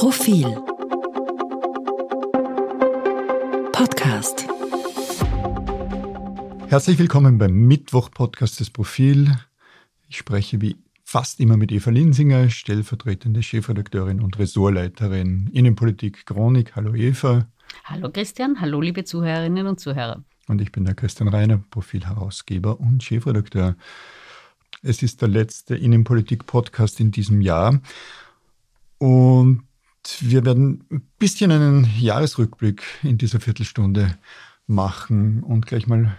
Profil Podcast Herzlich willkommen beim Mittwoch-Podcast des Profil. Ich spreche wie fast immer mit Eva Linsinger, stellvertretende Chefredakteurin und Ressortleiterin Innenpolitik Chronik. Hallo Eva. Hallo Christian, hallo liebe Zuhörerinnen und Zuhörer. Und ich bin der Christian Reiner, Profilherausgeber und Chefredakteur. Es ist der letzte Innenpolitik-Podcast in diesem Jahr. Und wir werden ein bisschen einen Jahresrückblick in dieser Viertelstunde machen und gleich mal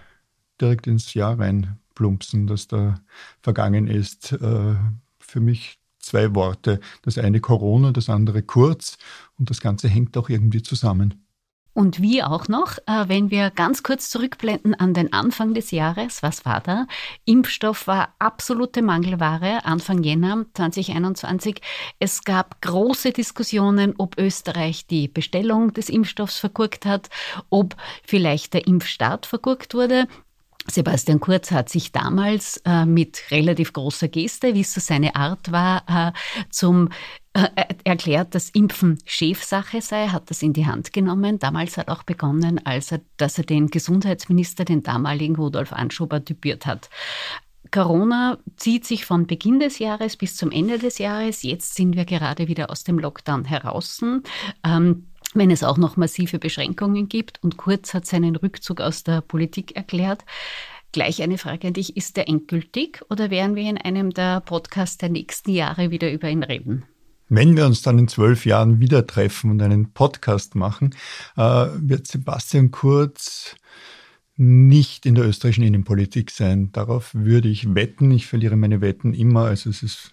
direkt ins Jahr reinplumpsen, das da vergangen ist. Äh, für mich zwei Worte. Das eine Corona, das andere kurz. Und das Ganze hängt auch irgendwie zusammen. Und wie auch noch, äh, wenn wir ganz kurz zurückblenden an den Anfang des Jahres, was war da? Impfstoff war absolute Mangelware Anfang Jänner 2021. Es gab große Diskussionen, ob Österreich die Bestellung des Impfstoffs vergurkt hat, ob vielleicht der Impfstart vergurkt wurde. Sebastian Kurz hat sich damals äh, mit relativ großer Geste, wie es so seine Art war, äh, zum erklärt, dass Impfen Chefsache sei, hat das in die Hand genommen. Damals hat auch begonnen, als er, dass er den Gesundheitsminister, den damaligen Rudolf Anschober, typiert hat. Corona zieht sich von Beginn des Jahres bis zum Ende des Jahres. Jetzt sind wir gerade wieder aus dem Lockdown heraus. Ähm, wenn es auch noch massive Beschränkungen gibt. Und Kurz hat seinen Rückzug aus der Politik erklärt. Gleich eine Frage an dich. Ist der endgültig oder werden wir in einem der Podcasts der nächsten Jahre wieder über ihn reden? Wenn wir uns dann in zwölf Jahren wieder treffen und einen Podcast machen, äh, wird Sebastian Kurz nicht in der österreichischen Innenpolitik sein. Darauf würde ich wetten. Ich verliere meine Wetten immer. Also es ist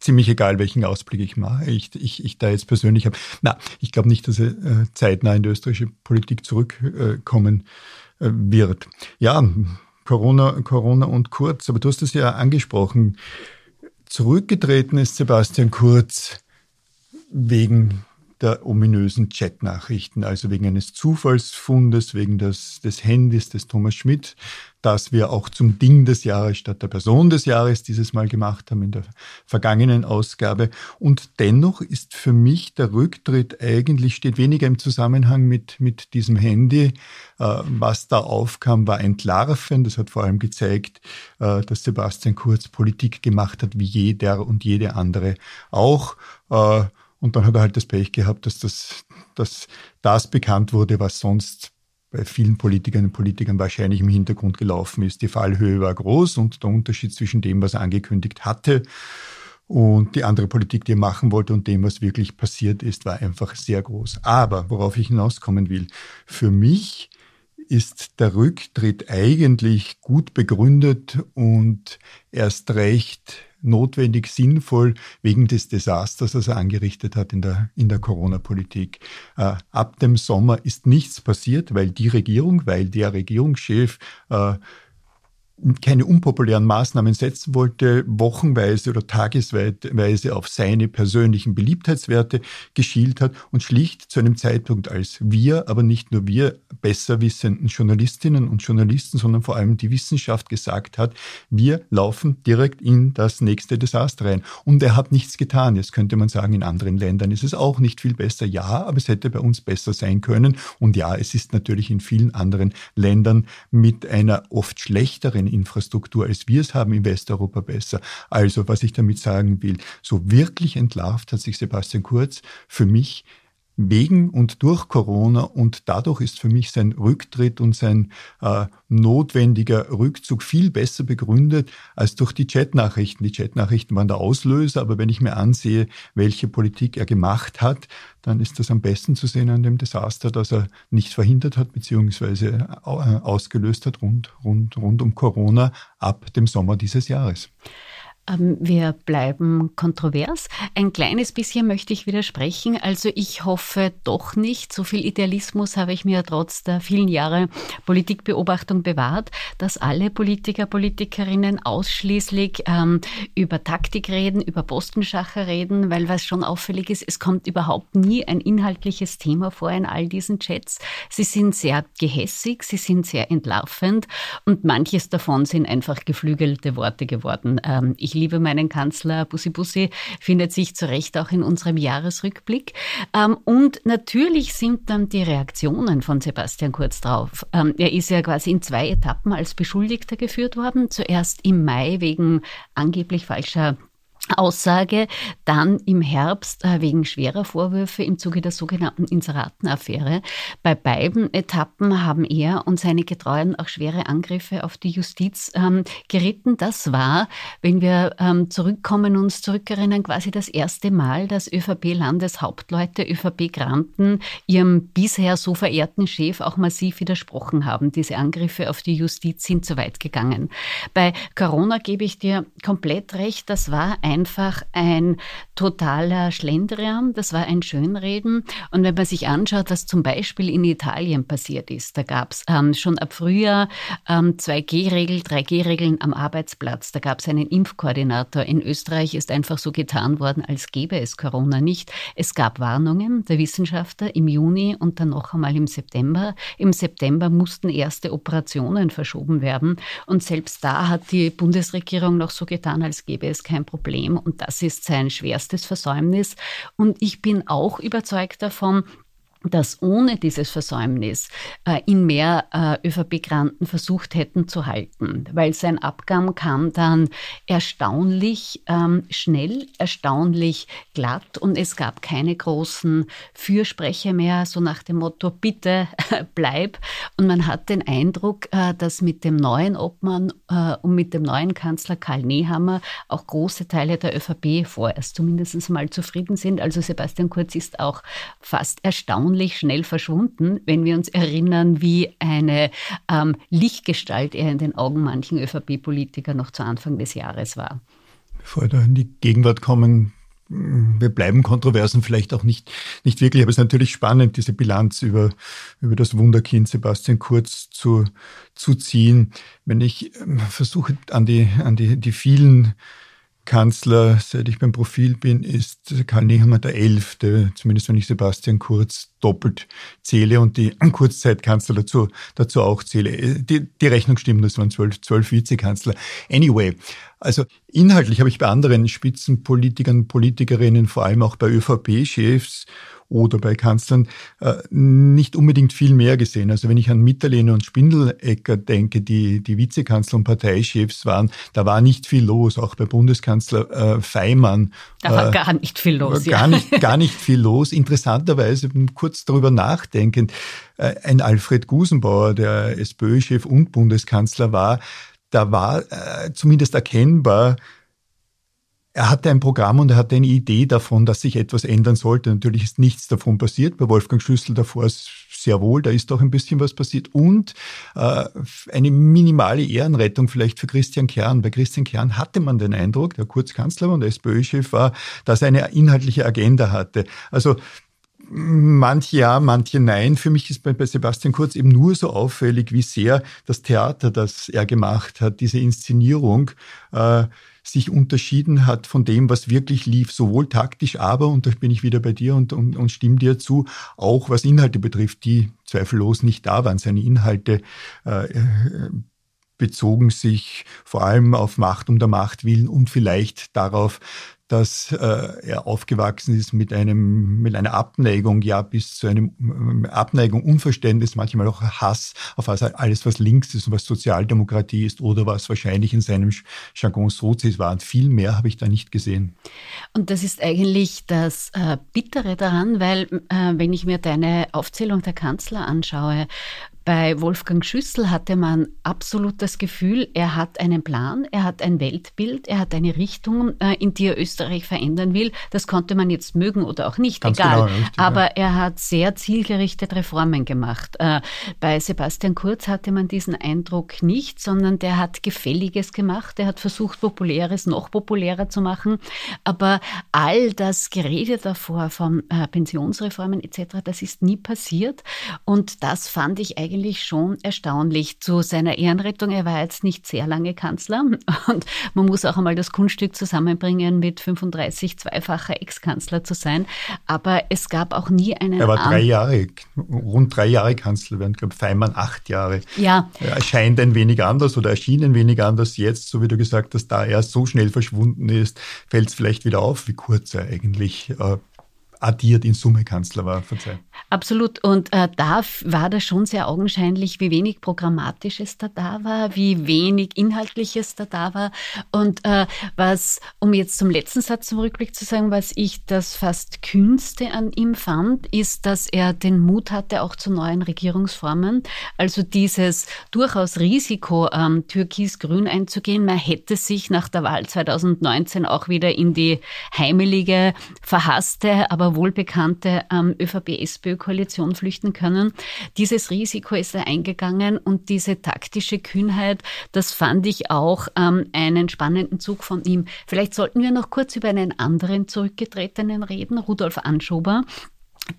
ziemlich egal, welchen Ausblick ich mache, ich, ich, ich da jetzt persönlich habe. Na, ich glaube nicht, dass er äh, zeitnah in die österreichische Politik zurückkommen äh, wird. Ja, Corona, Corona und Kurz, aber du hast es ja angesprochen. Zurückgetreten ist Sebastian Kurz wegen der ominösen Chatnachrichten, also wegen eines Zufallsfundes, wegen des, des Handys des Thomas Schmidt, das wir auch zum Ding des Jahres statt der Person des Jahres dieses Mal gemacht haben in der vergangenen Ausgabe. Und dennoch ist für mich der Rücktritt eigentlich, steht weniger im Zusammenhang mit, mit diesem Handy. Äh, was da aufkam, war entlarvend. Das hat vor allem gezeigt, äh, dass Sebastian Kurz Politik gemacht hat, wie jeder und jede andere auch. Und dann hat er halt das Pech gehabt, dass das, dass das bekannt wurde, was sonst bei vielen Politikerinnen und Politikern wahrscheinlich im Hintergrund gelaufen ist. Die Fallhöhe war groß und der Unterschied zwischen dem, was er angekündigt hatte und die andere Politik, die er machen wollte und dem, was wirklich passiert ist, war einfach sehr groß. Aber worauf ich hinauskommen will, für mich ist der Rücktritt eigentlich gut begründet und erst recht notwendig, sinnvoll wegen des Desasters, das er angerichtet hat in der, in der Corona-Politik. Äh, ab dem Sommer ist nichts passiert, weil die Regierung, weil der Regierungschef äh, keine unpopulären Maßnahmen setzen wollte, wochenweise oder tagesweise auf seine persönlichen Beliebtheitswerte geschielt hat und schlicht zu einem Zeitpunkt, als wir, aber nicht nur wir, besser wissenden Journalistinnen und Journalisten, sondern vor allem die Wissenschaft gesagt hat, wir laufen direkt in das nächste Desaster rein. Und er hat nichts getan. Jetzt könnte man sagen, in anderen Ländern ist es auch nicht viel besser. Ja, aber es hätte bei uns besser sein können. Und ja, es ist natürlich in vielen anderen Ländern mit einer oft schlechteren Infrastruktur, als wir es haben in Westeuropa besser. Also, was ich damit sagen will, so wirklich entlarvt hat sich Sebastian Kurz für mich wegen und durch Corona und dadurch ist für mich sein Rücktritt und sein äh, notwendiger Rückzug viel besser begründet als durch die Chatnachrichten. Die Chatnachrichten waren der Auslöser, aber wenn ich mir ansehe, welche Politik er gemacht hat, dann ist das am besten zu sehen an dem Desaster, das er nicht verhindert hat beziehungsweise äh, ausgelöst hat rund, rund, rund um Corona ab dem Sommer dieses Jahres. Ähm, wir bleiben kontrovers. Ein kleines bisschen möchte ich widersprechen. Also ich hoffe doch nicht, so viel Idealismus habe ich mir trotz der vielen Jahre Politikbeobachtung bewahrt, dass alle Politiker, Politikerinnen ausschließlich ähm, über Taktik reden, über Postenschacher reden, weil was schon auffällig ist, es kommt überhaupt nie ein inhaltliches Thema vor in all diesen Chats. Sie sind sehr gehässig, sie sind sehr entlarvend und manches davon sind einfach geflügelte Worte geworden. Ähm, ich Ich liebe meinen Kanzler Bussi Bussi findet sich zu Recht auch in unserem Jahresrückblick. Ähm, und natürlich sind dann die Reaktionen von Sebastian Kurz drauf. Ähm, er ist ja quasi in zwei Etappen als Beschuldigter geführt worden. Zuerst im Mai wegen angeblich falscher Aussage dann im Herbst äh, wegen schwerer Vorwürfe im Zuge der sogenannten Inseratenaffäre. Bei beiden Etappen haben er und seine Getreuen auch schwere Angriffe auf die Justiz ähm, geritten. Das war, wenn wir ähm, zurückkommen, uns zurückerinnern, quasi das erste Mal, dass ÖVP-Landeshauptleute, ÖVP-Granten ihrem bisher so verehrten Chef auch massiv widersprochen haben. Diese Angriffe auf die Justiz sind zu weit gegangen. Bei Corona gebe ich dir komplett recht. Das war ein einfach ein totaler Schlendrian, das war ein Schönreden. Und wenn man sich anschaut, was zum Beispiel in Italien passiert ist, da gab es ähm, schon ab Frühjahr ähm, 2G-Regel, 3G-Regeln am Arbeitsplatz, da gab es einen Impfkoordinator. In Österreich ist einfach so getan worden, als gäbe es Corona nicht. Es gab Warnungen der Wissenschaftler im Juni und dann noch einmal im September. Im September mussten erste Operationen verschoben werden. Und selbst da hat die Bundesregierung noch so getan, als gäbe es kein Problem. Problem und das ist sein schwerstes Versäumnis. Und ich bin auch überzeugt davon, dass ohne dieses Versäumnis äh, ihn mehr äh, ÖVP-Granten versucht hätten zu halten, weil sein Abgang kam dann erstaunlich ähm, schnell, erstaunlich glatt und es gab keine großen Fürsprecher mehr, so nach dem Motto, bitte bleib. Und man hat den Eindruck, äh, dass mit dem neuen Obmann äh, und mit dem neuen Kanzler Karl Nehammer auch große Teile der ÖVP vorerst zumindest mal zufrieden sind. Also Sebastian Kurz ist auch fast erstaunt erstaunlich schnell verschwunden, wenn wir uns erinnern, wie eine ähm, Lichtgestalt er in den Augen manchen ÖVP-Politiker noch zu Anfang des Jahres war. Bevor wir da in die Gegenwart kommen, wir bleiben Kontroversen vielleicht auch nicht, nicht wirklich, aber es ist natürlich spannend, diese Bilanz über, über das Wunderkind Sebastian Kurz zu, zu ziehen. Wenn ich ähm, versuche, an die, an die, die vielen Kanzler, seit ich beim Profil bin, ist Karl Nehammer der Elfte, zumindest wenn ich Sebastian Kurz doppelt zähle und die Kurzzeitkanzler dazu, dazu auch zähle. Die, die Rechnung stimmt, das waren zwölf, zwölf Vizekanzler. Anyway, also inhaltlich habe ich bei anderen Spitzenpolitikern, Politikerinnen, vor allem auch bei ÖVP-Chefs oder bei Kanzlern äh, nicht unbedingt viel mehr gesehen. Also wenn ich an Mitterlehne und Spindelecker denke, die, die Vizekanzler und Parteichefs waren, da war nicht viel los, auch bei Bundeskanzler äh, Feimann. Da war äh, gar nicht viel los. Gar, ja. nicht, gar nicht viel los. Interessanterweise, kurz darüber nachdenken, äh, ein Alfred Gusenbauer, der SPÖ-Chef und Bundeskanzler war, da war äh, zumindest erkennbar, er hatte ein Programm und er hatte eine Idee davon, dass sich etwas ändern sollte. Natürlich ist nichts davon passiert. Bei Wolfgang Schüssel davor sehr wohl, da ist doch ein bisschen was passiert. Und äh, eine minimale Ehrenrettung vielleicht für Christian Kern. Bei Christian Kern hatte man den Eindruck, der Kurzkanzler und SPÖ-Chef war, dass er eine inhaltliche Agenda hatte. Also manche ja, manche nein. Für mich ist bei, bei Sebastian Kurz eben nur so auffällig, wie sehr das Theater, das er gemacht hat, diese Inszenierung, äh, sich unterschieden hat von dem, was wirklich lief, sowohl taktisch, aber, und da bin ich wieder bei dir und, und, und stimme dir zu, auch was Inhalte betrifft, die zweifellos nicht da waren. Seine Inhalte äh, bezogen sich vor allem auf Macht um der Macht willen und vielleicht darauf, dass äh, er aufgewachsen ist mit einem mit einer Abneigung, ja bis zu einem äh, Abneigung, Unverständnis, manchmal auch Hass auf alles, was links ist und was Sozialdemokratie ist oder was wahrscheinlich in seinem Jargon Sozis war. Und viel mehr habe ich da nicht gesehen. Und das ist eigentlich das äh, Bittere daran, weil äh, wenn ich mir deine Aufzählung der Kanzler anschaue, bei Wolfgang Schüssel hatte man absolut das Gefühl, er hat einen Plan, er hat ein Weltbild, er hat eine Richtung, äh, in die er Österreich verändern will. Das konnte man jetzt mögen oder auch nicht, Ganz egal. Genau, richtig, Aber ja. er hat sehr zielgerichtet Reformen gemacht. Äh, bei Sebastian Kurz hatte man diesen Eindruck nicht, sondern der hat Gefälliges gemacht. Er hat versucht, Populäres noch populärer zu machen. Aber all das Gerede davor von äh, Pensionsreformen etc., das ist nie passiert. Und das fand ich eigentlich eigentlich schon erstaunlich. Zu seiner Ehrenrettung, er war jetzt nicht sehr lange Kanzler und man muss auch einmal das Kunststück zusammenbringen, mit 35 zweifacher Ex-Kanzler zu sein. Aber es gab auch nie einen. Er war drei Jahre, rund drei Jahre Kanzler, während, glaube Feimann acht Jahre. Ja. Er erscheint ein wenig anders oder erschien ein wenig anders jetzt, so wie du gesagt hast, da er so schnell verschwunden ist, fällt es vielleicht wieder auf, wie kurz er eigentlich äh, addiert in Summe Kanzler war, verzeih. Absolut. Und äh, da war das schon sehr augenscheinlich, wie wenig Programmatisches da da war, wie wenig Inhaltliches da da war. Und äh, was, um jetzt zum letzten Satz zum Rückblick zu sagen, was ich das fast Kühnste an ihm fand, ist, dass er den Mut hatte, auch zu neuen Regierungsformen. Also dieses durchaus Risiko, ähm, türkis-grün einzugehen. Man hätte sich nach der Wahl 2019 auch wieder in die heimelige, verhasste, aber wohlbekannte ähm, ÖVP-SPÖ-Koalition flüchten können. Dieses Risiko ist er eingegangen und diese taktische Kühnheit, das fand ich auch ähm, einen spannenden Zug von ihm. Vielleicht sollten wir noch kurz über einen anderen Zurückgetretenen reden, Rudolf Anschober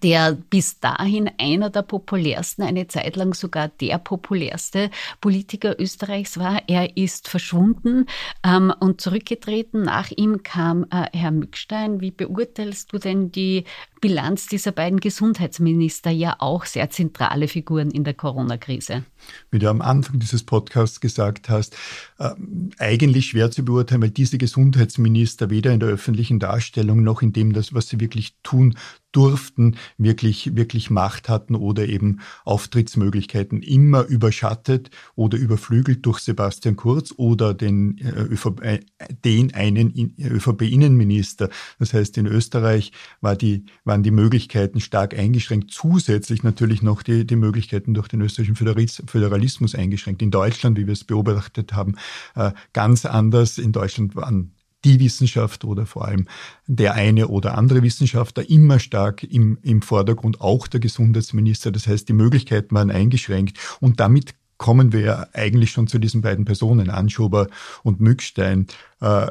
der bis dahin einer der populärsten, eine Zeit lang sogar der populärste Politiker Österreichs war. Er ist verschwunden ähm, und zurückgetreten. Nach ihm kam äh, Herr Mückstein. Wie beurteilst du denn die Bilanz dieser beiden Gesundheitsminister, ja auch sehr zentrale Figuren in der Corona-Krise? Wie du am Anfang dieses Podcasts gesagt hast, äh, eigentlich schwer zu beurteilen, weil diese Gesundheitsminister weder in der öffentlichen Darstellung noch in dem, das, was sie wirklich tun, durften, wirklich, wirklich Macht hatten oder eben Auftrittsmöglichkeiten immer überschattet oder überflügelt durch Sebastian Kurz oder den, äh, ÖVP, äh, den einen ÖVP-Innenminister. Das heißt, in Österreich war die, waren die Möglichkeiten stark eingeschränkt, zusätzlich natürlich noch die, die Möglichkeiten durch den österreichischen Föderalismus eingeschränkt. In Deutschland, wie wir es beobachtet haben, äh, ganz anders. In Deutschland waren die Wissenschaft oder vor allem der eine oder andere Wissenschaftler immer stark im, im Vordergrund, auch der Gesundheitsminister. Das heißt, die Möglichkeiten waren eingeschränkt und damit kommen wir eigentlich schon zu diesen beiden Personen, Anschober und Mückstein. Äh,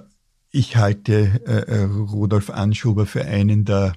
ich halte äh, Rudolf Anschober für einen der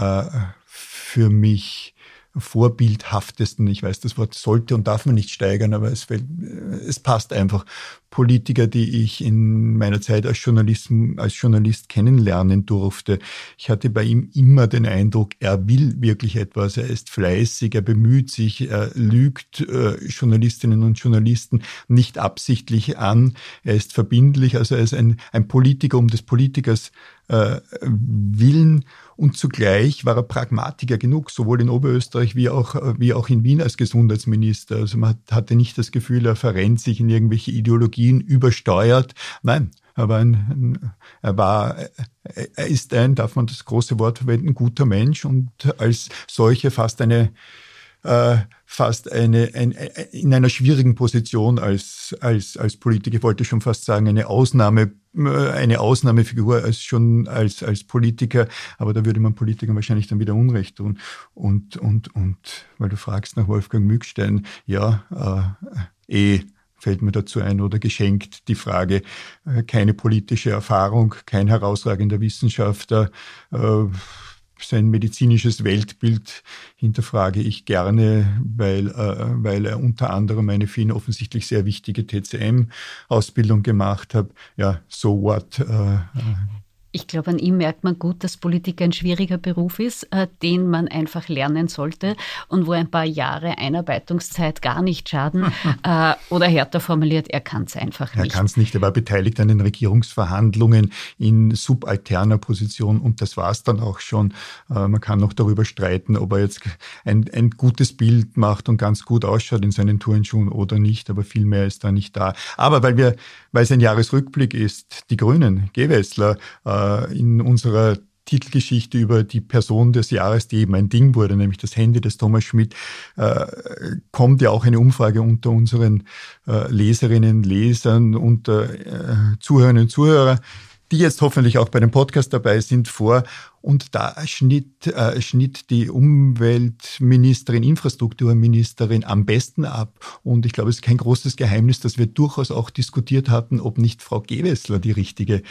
äh, für mich vorbildhaftesten, ich weiß, das Wort sollte und darf man nicht steigern, aber es, es passt einfach. Politiker, die ich in meiner Zeit als Journalist, als Journalist kennenlernen durfte. Ich hatte bei ihm immer den Eindruck, er will wirklich etwas, er ist fleißig, er bemüht sich, er lügt äh, Journalistinnen und Journalisten nicht absichtlich an, er ist verbindlich, also er ist ein, ein Politiker um des Politikers äh, Willen und zugleich war er Pragmatiker genug, sowohl in Oberösterreich wie auch, wie auch in Wien als Gesundheitsminister. Also man hatte nicht das Gefühl, er verrennt sich in irgendwelche Ideologien, übersteuert. Nein, er war, ein, er war, er ist ein, darf man das große Wort verwenden, guter Mensch und als solche fast eine, äh, fast eine, ein, in einer schwierigen Position als, als, als Politiker, ich wollte schon fast sagen, eine Ausnahme, äh, eine Ausnahmefigur als schon als, als Politiker, aber da würde man Politikern wahrscheinlich dann wieder Unrecht tun. Und, und, und, weil du fragst nach Wolfgang Mückstein, ja, äh, eh, fällt mir dazu ein, oder geschenkt die Frage, äh, keine politische Erfahrung, kein herausragender Wissenschaftler, äh, sein medizinisches Weltbild hinterfrage ich gerne, weil, äh, weil er unter anderem eine für ihn offensichtlich sehr wichtige TCM-Ausbildung gemacht hat. Ja, so what. Ich glaube, an ihm merkt man gut, dass Politiker ein schwieriger Beruf ist, äh, den man einfach lernen sollte und wo ein paar Jahre Einarbeitungszeit gar nicht schaden. äh, oder härter formuliert, er kann es einfach nicht. Er kann es nicht. Er war beteiligt an den Regierungsverhandlungen in subalterner Position und das war es dann auch schon. Äh, man kann noch darüber streiten, ob er jetzt ein, ein gutes Bild macht und ganz gut ausschaut in seinen Turnschuhen oder nicht, aber viel mehr ist da nicht da. Aber weil wir, weil es ein Jahresrückblick ist, die Grünen, Gewessler, äh, in unserer Titelgeschichte über die Person des Jahres, die eben ein Ding wurde, nämlich das Handy des Thomas Schmidt, äh, kommt ja auch eine Umfrage unter unseren äh, Leserinnen, Lesern, unter äh, Zuhörerinnen und Zuhörern die jetzt hoffentlich auch bei dem Podcast dabei sind, vor. Und da schnitt, äh, schnitt die Umweltministerin, Infrastrukturministerin am besten ab. Und ich glaube, es ist kein großes Geheimnis, dass wir durchaus auch diskutiert hatten, ob nicht Frau Gewessler die richtige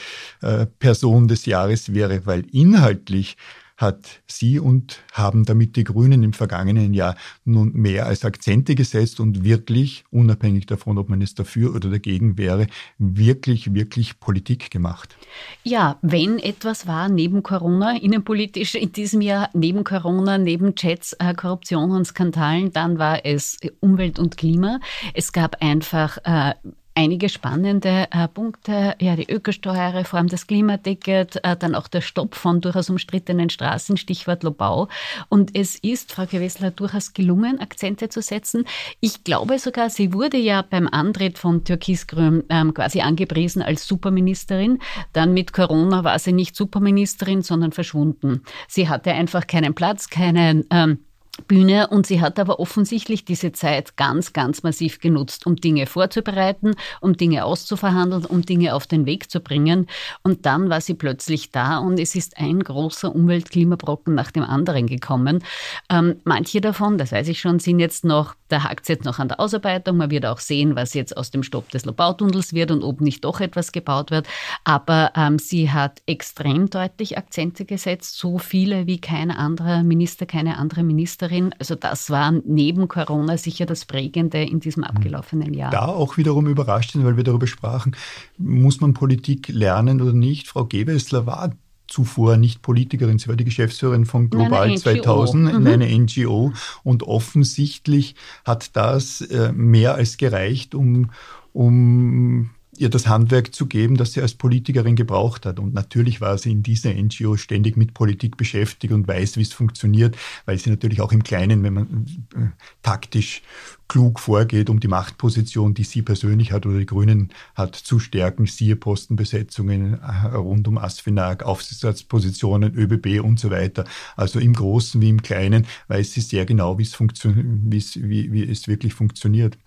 äh, Person des Jahres wäre, weil inhaltlich hat sie und haben damit die Grünen im vergangenen Jahr nun mehr als Akzente gesetzt und wirklich, unabhängig davon, ob man es dafür oder dagegen wäre, wirklich, wirklich Politik gemacht. Ja, wenn etwas war neben Corona, innenpolitisch in diesem Jahr, neben Corona, neben Chats, äh, Korruption und Skandalen, dann war es Umwelt und Klima. Es gab einfach äh, einige spannende äh, Punkte. Ja, die Ökosteuerreform, das Klimaticket, äh, dann auch der Stopp von durchaus umstrittenen Straßen, Stichwort Lobau. Und es ist, Frau Gewessler, durchaus gelungen, Akzente zu setzen. Ich glaube sogar, sie wurde ja beim Antritt von Türkisgrün ähm, quasi angepriesen als Superministerin. Dann mit Corona war sie nicht Superministerin, sondern verschwunden. Sie hatte einfach keinen Platz, keinen ähm, Bühne und sie hat aber offensichtlich diese Zeit ganz, ganz massiv genutzt, um Dinge vorzubereiten, um Dinge auszuverhandeln, um Dinge auf den Weg zu bringen. Und dann war sie plötzlich da und es ist ein großer Umweltklimabrocken nach dem anderen gekommen. Ähm, manche davon, das weiß ich schon, sind jetzt noch, da hakt es jetzt noch an der Ausarbeitung. Man wird auch sehen, was jetzt aus dem Stopp des Lobautunnels wird und ob nicht doch etwas gebaut wird. Aber ähm, sie hat extrem deutlich Akzente gesetzt, so viele wie kein anderer Minister, keine andere Ministerin Ministerin. Also das war neben Corona sicher das Prägende in diesem hm. abgelaufenen Jahr. Da auch wiederum überrascht sind, weil wir darüber sprachen, muss man Politik lernen oder nicht? Frau Gewessler war zuvor nicht Politikerin, sie war die Geschäftsführerin von Global 2000 in mhm. einer NGO und offensichtlich hat das äh, mehr als gereicht, um, um ihr das Handwerk zu geben, das sie als Politikerin gebraucht hat. Und natürlich war sie in dieser NGO ständig mit Politik beschäftigt und weiß, wie es funktioniert, weil sie natürlich auch im Kleinen, wenn man äh, taktisch klug vorgeht, um die Machtposition, die sie persönlich hat oder die Grünen hat, zu stärken, siehe Postenbesetzungen äh, rund um Asfinag, Aufsichtsratspositionen, ÖBB und so weiter. Also im Großen wie im Kleinen weiß sie sehr genau, wie es, wie, wie es wirklich funktioniert.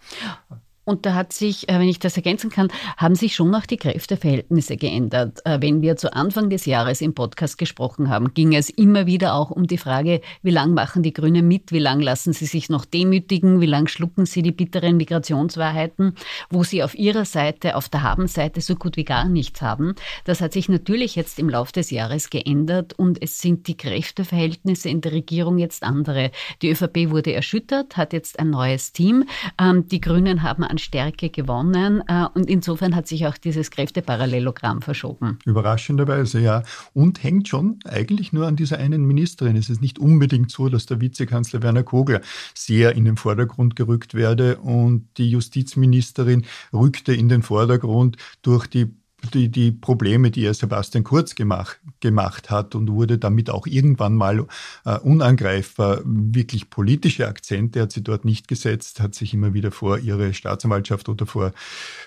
Und da hat sich, äh, wenn ich das ergänzen kann, haben sich schon auch die Kräfteverhältnisse geändert. Äh, wenn wir zu Anfang des Jahres im Podcast gesprochen haben, ging es immer wieder auch um die Frage, wie lang machen die Grünen mit, wie lang lassen sie sich noch demütigen, wie lang schlucken sie die bitteren Migrationswahrheiten, wo sie auf ihrer Seite, auf der Habenseite so gut wie gar nichts haben. Das hat sich natürlich jetzt im Laufe des Jahres geändert und es sind die Kräfteverhältnisse in der Regierung jetzt andere. Die ÖVP wurde erschüttert, hat jetzt ein neues Team. Ähm, die Grünen haben an Stärke gewonnen äh, und insofern hat sich auch dieses Kräfteparallelogramm verschoben. Überraschenderweise, ja. Und hängt schon eigentlich nur an dieser einen Ministerin. Es ist nicht unbedingt so, dass der Vizekanzler Werner Kogler sehr in den Vordergrund gerückt werde und die Justizministerin rückte in den Vordergrund durch die die, die Probleme, die er Sebastian Kurz gemacht, gemacht hat und wurde damit auch irgendwann mal äh, unangreifbar. Wirklich politische Akzente hat sie dort nicht gesetzt, hat sich immer wieder vor ihre Staatsanwaltschaft oder vor,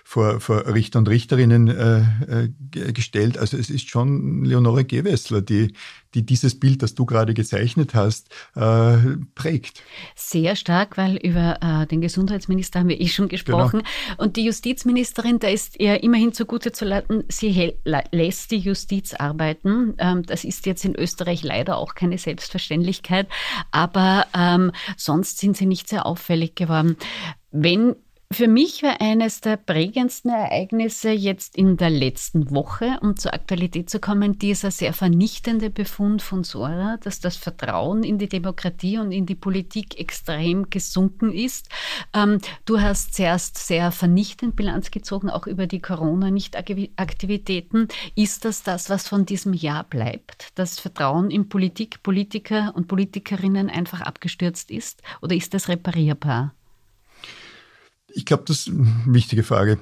vor, vor Richter und Richterinnen äh, äh, gestellt. Also es ist schon Leonore Gewessler, die, die dieses Bild, das du gerade gezeichnet hast, äh, prägt. Sehr stark, weil über äh, den Gesundheitsminister haben wir eh schon gesprochen. Genau. Und die Justizministerin, da ist ihr immerhin zugute zu leiten, sie lässt die Justiz arbeiten. Ähm, das ist jetzt in Österreich leider auch keine Selbstverständlichkeit, aber ähm, sonst sind sie nicht sehr auffällig geworden. Wenn für mich war eines der prägendsten Ereignisse jetzt in der letzten Woche, um zur Aktualität zu kommen, dieser sehr vernichtende Befund von Sora, dass das Vertrauen in die Demokratie und in die Politik extrem gesunken ist. Ähm, du hast zuerst sehr vernichtend Bilanz gezogen, auch über die Corona-Nicht-Aktivitäten. Ist das das, was von diesem Jahr bleibt? Das Vertrauen in Politik, Politiker und Politikerinnen einfach abgestürzt ist? Oder ist das reparierbar? Ich glaube, das ist eine wichtige Frage.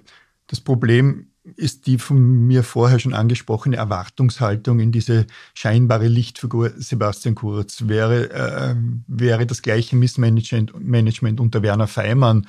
Das Problem ist die von mir vorher schon angesprochene Erwartungshaltung in diese scheinbare Lichtfigur Sebastian Kurz. Wäre, äh, wäre das gleiche Missmanagement Management unter Werner Feimann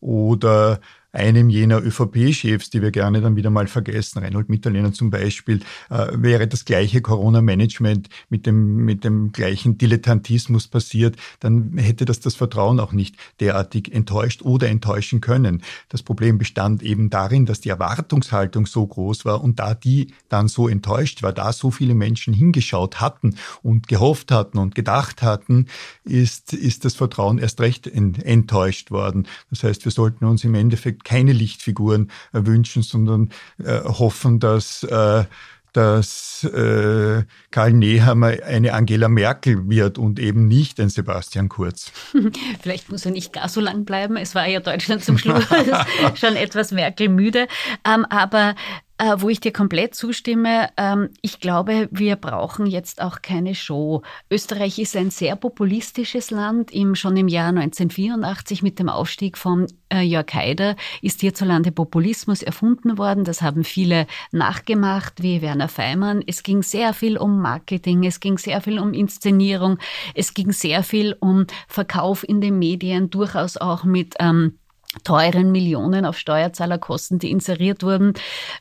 oder einem jener ÖVP-Chefs, die wir gerne dann wieder mal vergessen, Reinhold Mitterlehner zum Beispiel, äh, wäre das gleiche Corona-Management mit dem, mit dem gleichen Dilettantismus passiert, dann hätte das das Vertrauen auch nicht derartig enttäuscht oder enttäuschen können. Das Problem bestand eben darin, dass die Erwartungshaltung so groß war und da die dann so enttäuscht war, da so viele Menschen hingeschaut hatten und gehofft hatten und gedacht hatten, ist, ist das Vertrauen erst recht enttäuscht worden. Das heißt, wir sollten uns im Endeffekt keine Lichtfiguren äh, wünschen, sondern äh, hoffen, dass äh, dass äh, Karl Nehammer eine Angela Merkel wird und eben nicht ein Sebastian Kurz. Vielleicht muss er nicht gar so lang bleiben. Es war ja Deutschland zum Schluss schon etwas Merkel müde. Ähm, aber äh, wo ich dir komplett zustimme. Ähm, ich glaube, wir brauchen jetzt auch keine Show. Österreich ist ein sehr populistisches Land. Im, schon im Jahr 1984 mit dem Aufstieg von äh, Jörg Haider ist hierzulande Populismus erfunden worden. Das haben viele nachgemacht, wie Werner Feimann. Es ging sehr viel um Marketing, es ging sehr viel um Inszenierung, es ging sehr viel um Verkauf in den Medien, durchaus auch mit ähm, teuren Millionen auf Steuerzahlerkosten, die inseriert wurden.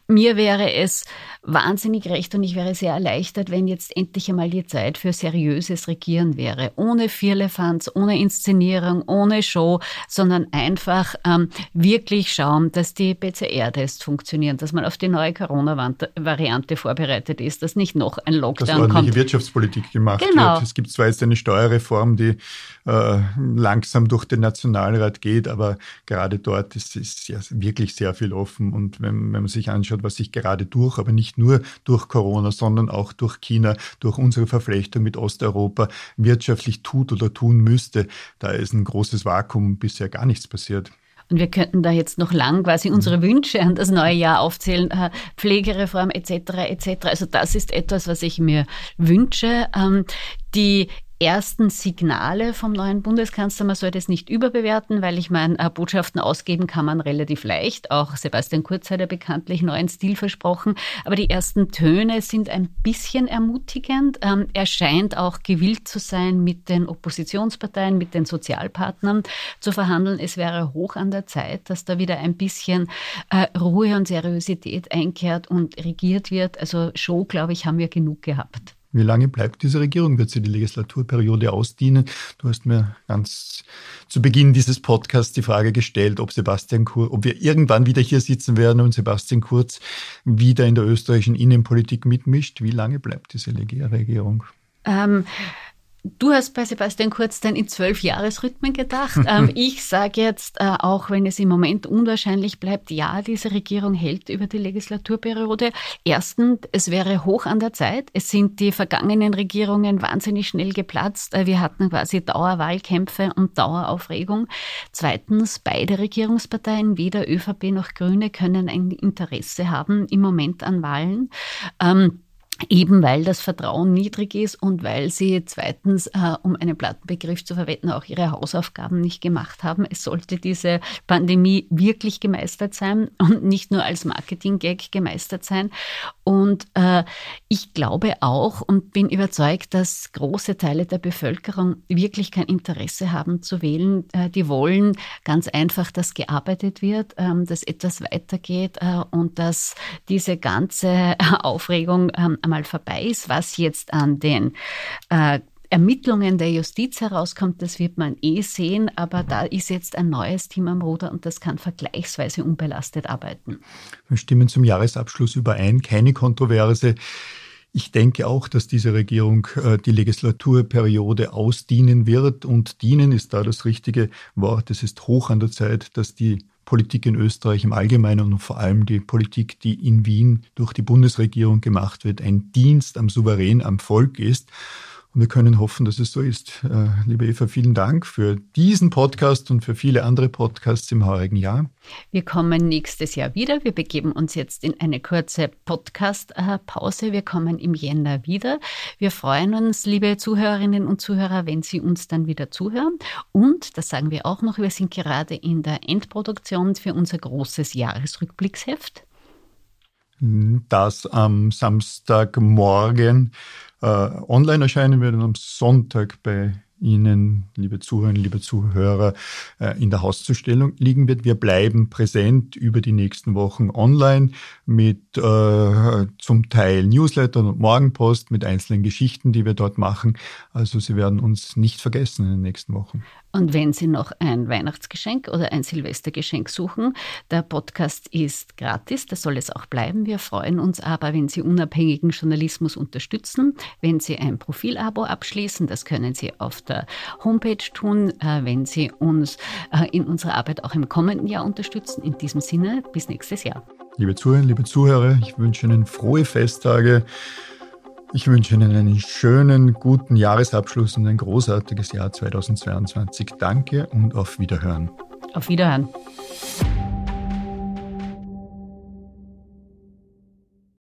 Mir wäre es wahnsinnig recht und ich wäre sehr erleichtert, wenn jetzt endlich einmal die Zeit für seriöses Regieren wäre. Ohne Vierlefanz, ohne Inszenierung, ohne Show, sondern einfach ähm, wirklich schauen, dass die PCR-Tests funktionieren, dass man auf die neue Corona-Variante vorbereitet ist, dass nicht noch ein Lockdown dass ordentliche kommt. Wirtschaftspolitik gemacht genau. wird. Es gibt zwar jetzt eine Steuerreform, die äh, langsam durch den Nationalrat geht, aber gerade dort ist, ist ja wirklich sehr viel offen. Und wenn, wenn man sich anschaut, was sich gerade durch, aber nicht nur durch Corona, sondern auch durch China, durch unsere Verflechtung mit Osteuropa wirtschaftlich tut oder tun müsste, da ist ein großes Vakuum, bisher gar nichts passiert. Und wir könnten da jetzt noch lang quasi unsere Wünsche an das neue Jahr aufzählen, äh, Pflegereform etc. etc. Also das ist etwas, was ich mir wünsche. Ähm, die ersten Signale vom neuen Bundeskanzler. Man soll das nicht überbewerten, weil ich meine, äh, Botschaften ausgeben kann man relativ leicht. Auch Sebastian Kurz hat ja bekanntlich neuen Stil versprochen. Aber die ersten Töne sind ein bisschen ermutigend. Ähm, er scheint auch gewillt zu sein, mit den Oppositionsparteien, mit den Sozialpartnern zu verhandeln. Es wäre hoch an der Zeit, dass da wieder ein bisschen äh, Ruhe und Seriosität einkehrt und regiert wird. Also Show, glaube ich, haben wir genug gehabt. Wie lange bleibt diese Regierung? Wird sie die Legislaturperiode ausdienen? Du hast mir ganz zu Beginn dieses Podcasts die Frage gestellt, ob Sebastian Kurz, ob wir irgendwann wieder hier sitzen werden und Sebastian Kurz wieder in der österreichischen Innenpolitik mitmischt. Wie lange bleibt diese Regierung? Ähm, Du hast bei Sebastian Kurz dann in zwölf Jahresrhythmen gedacht. Ähm, ich sage jetzt, äh, auch wenn es im Moment unwahrscheinlich bleibt, ja, diese Regierung hält über die Legislaturperiode. Erstens, es wäre hoch an der Zeit. Es sind die vergangenen Regierungen wahnsinnig schnell geplatzt. Äh, wir hatten quasi Dauerwahlkämpfe und Daueraufregung. Zweitens, beide Regierungsparteien, weder ÖVP noch Grüne, können ein Interesse haben im Moment an Wahlen. Ähm, Eben weil das Vertrauen niedrig ist und weil sie zweitens, äh, um einen Plattenbegriff zu verwenden, auch ihre Hausaufgaben nicht gemacht haben. Es sollte diese Pandemie wirklich gemeistert sein und nicht nur als Marketing-Gag gemeistert sein. Und äh, ich glaube auch und bin überzeugt, dass große Teile der Bevölkerung wirklich kein Interesse haben zu wählen. Äh, die wollen ganz einfach, dass gearbeitet wird, ähm, dass etwas weitergeht äh, und dass diese ganze Aufregung ähm, einmal vorbei ist. Was jetzt an den äh, Ermittlungen der Justiz herauskommt, das wird man eh sehen, aber da ist jetzt ein neues Team am Ruder und das kann vergleichsweise unbelastet arbeiten. Wir stimmen zum Jahresabschluss überein, keine Kontroverse. Ich denke auch, dass diese Regierung äh, die Legislaturperiode ausdienen wird und dienen ist da das richtige Wort. Es ist hoch an der Zeit, dass die Politik in Österreich im Allgemeinen und vor allem die Politik, die in Wien durch die Bundesregierung gemacht wird, ein Dienst am Souverän, am Volk ist. Und wir können hoffen, dass es so ist. Äh, liebe Eva, vielen Dank für diesen Podcast und für viele andere Podcasts im heurigen Jahr. Wir kommen nächstes Jahr wieder. Wir begeben uns jetzt in eine kurze Podcast-Pause. Wir kommen im Jänner wieder. Wir freuen uns, liebe Zuhörerinnen und Zuhörer, wenn Sie uns dann wieder zuhören. Und, das sagen wir auch noch, wir sind gerade in der Endproduktion für unser großes Jahresrückblicksheft. Das am Samstagmorgen äh, online erscheinen wird und am Sonntag bei Ihnen, liebe Zuhörerinnen, liebe Zuhörer, äh, in der Hauszustellung liegen wird. Wir bleiben präsent über die nächsten Wochen online mit äh, zum Teil Newslettern und Morgenpost mit einzelnen Geschichten, die wir dort machen. Also Sie werden uns nicht vergessen in den nächsten Wochen. Und wenn Sie noch ein Weihnachtsgeschenk oder ein Silvestergeschenk suchen, der Podcast ist gratis, das soll es auch bleiben. Wir freuen uns aber, wenn Sie unabhängigen Journalismus unterstützen, wenn Sie ein Profilabo abschließen, das können Sie auf der Homepage tun, äh, wenn Sie uns äh, in unserer Arbeit auch im kommenden Jahr unterstützen. In diesem Sinne, bis nächstes Jahr. Liebe Zuhörer, liebe Zuhörer, ich wünsche Ihnen frohe Festtage. Ich wünsche Ihnen einen schönen, guten Jahresabschluss und ein großartiges Jahr 2022. Danke und auf Wiederhören. Auf Wiederhören.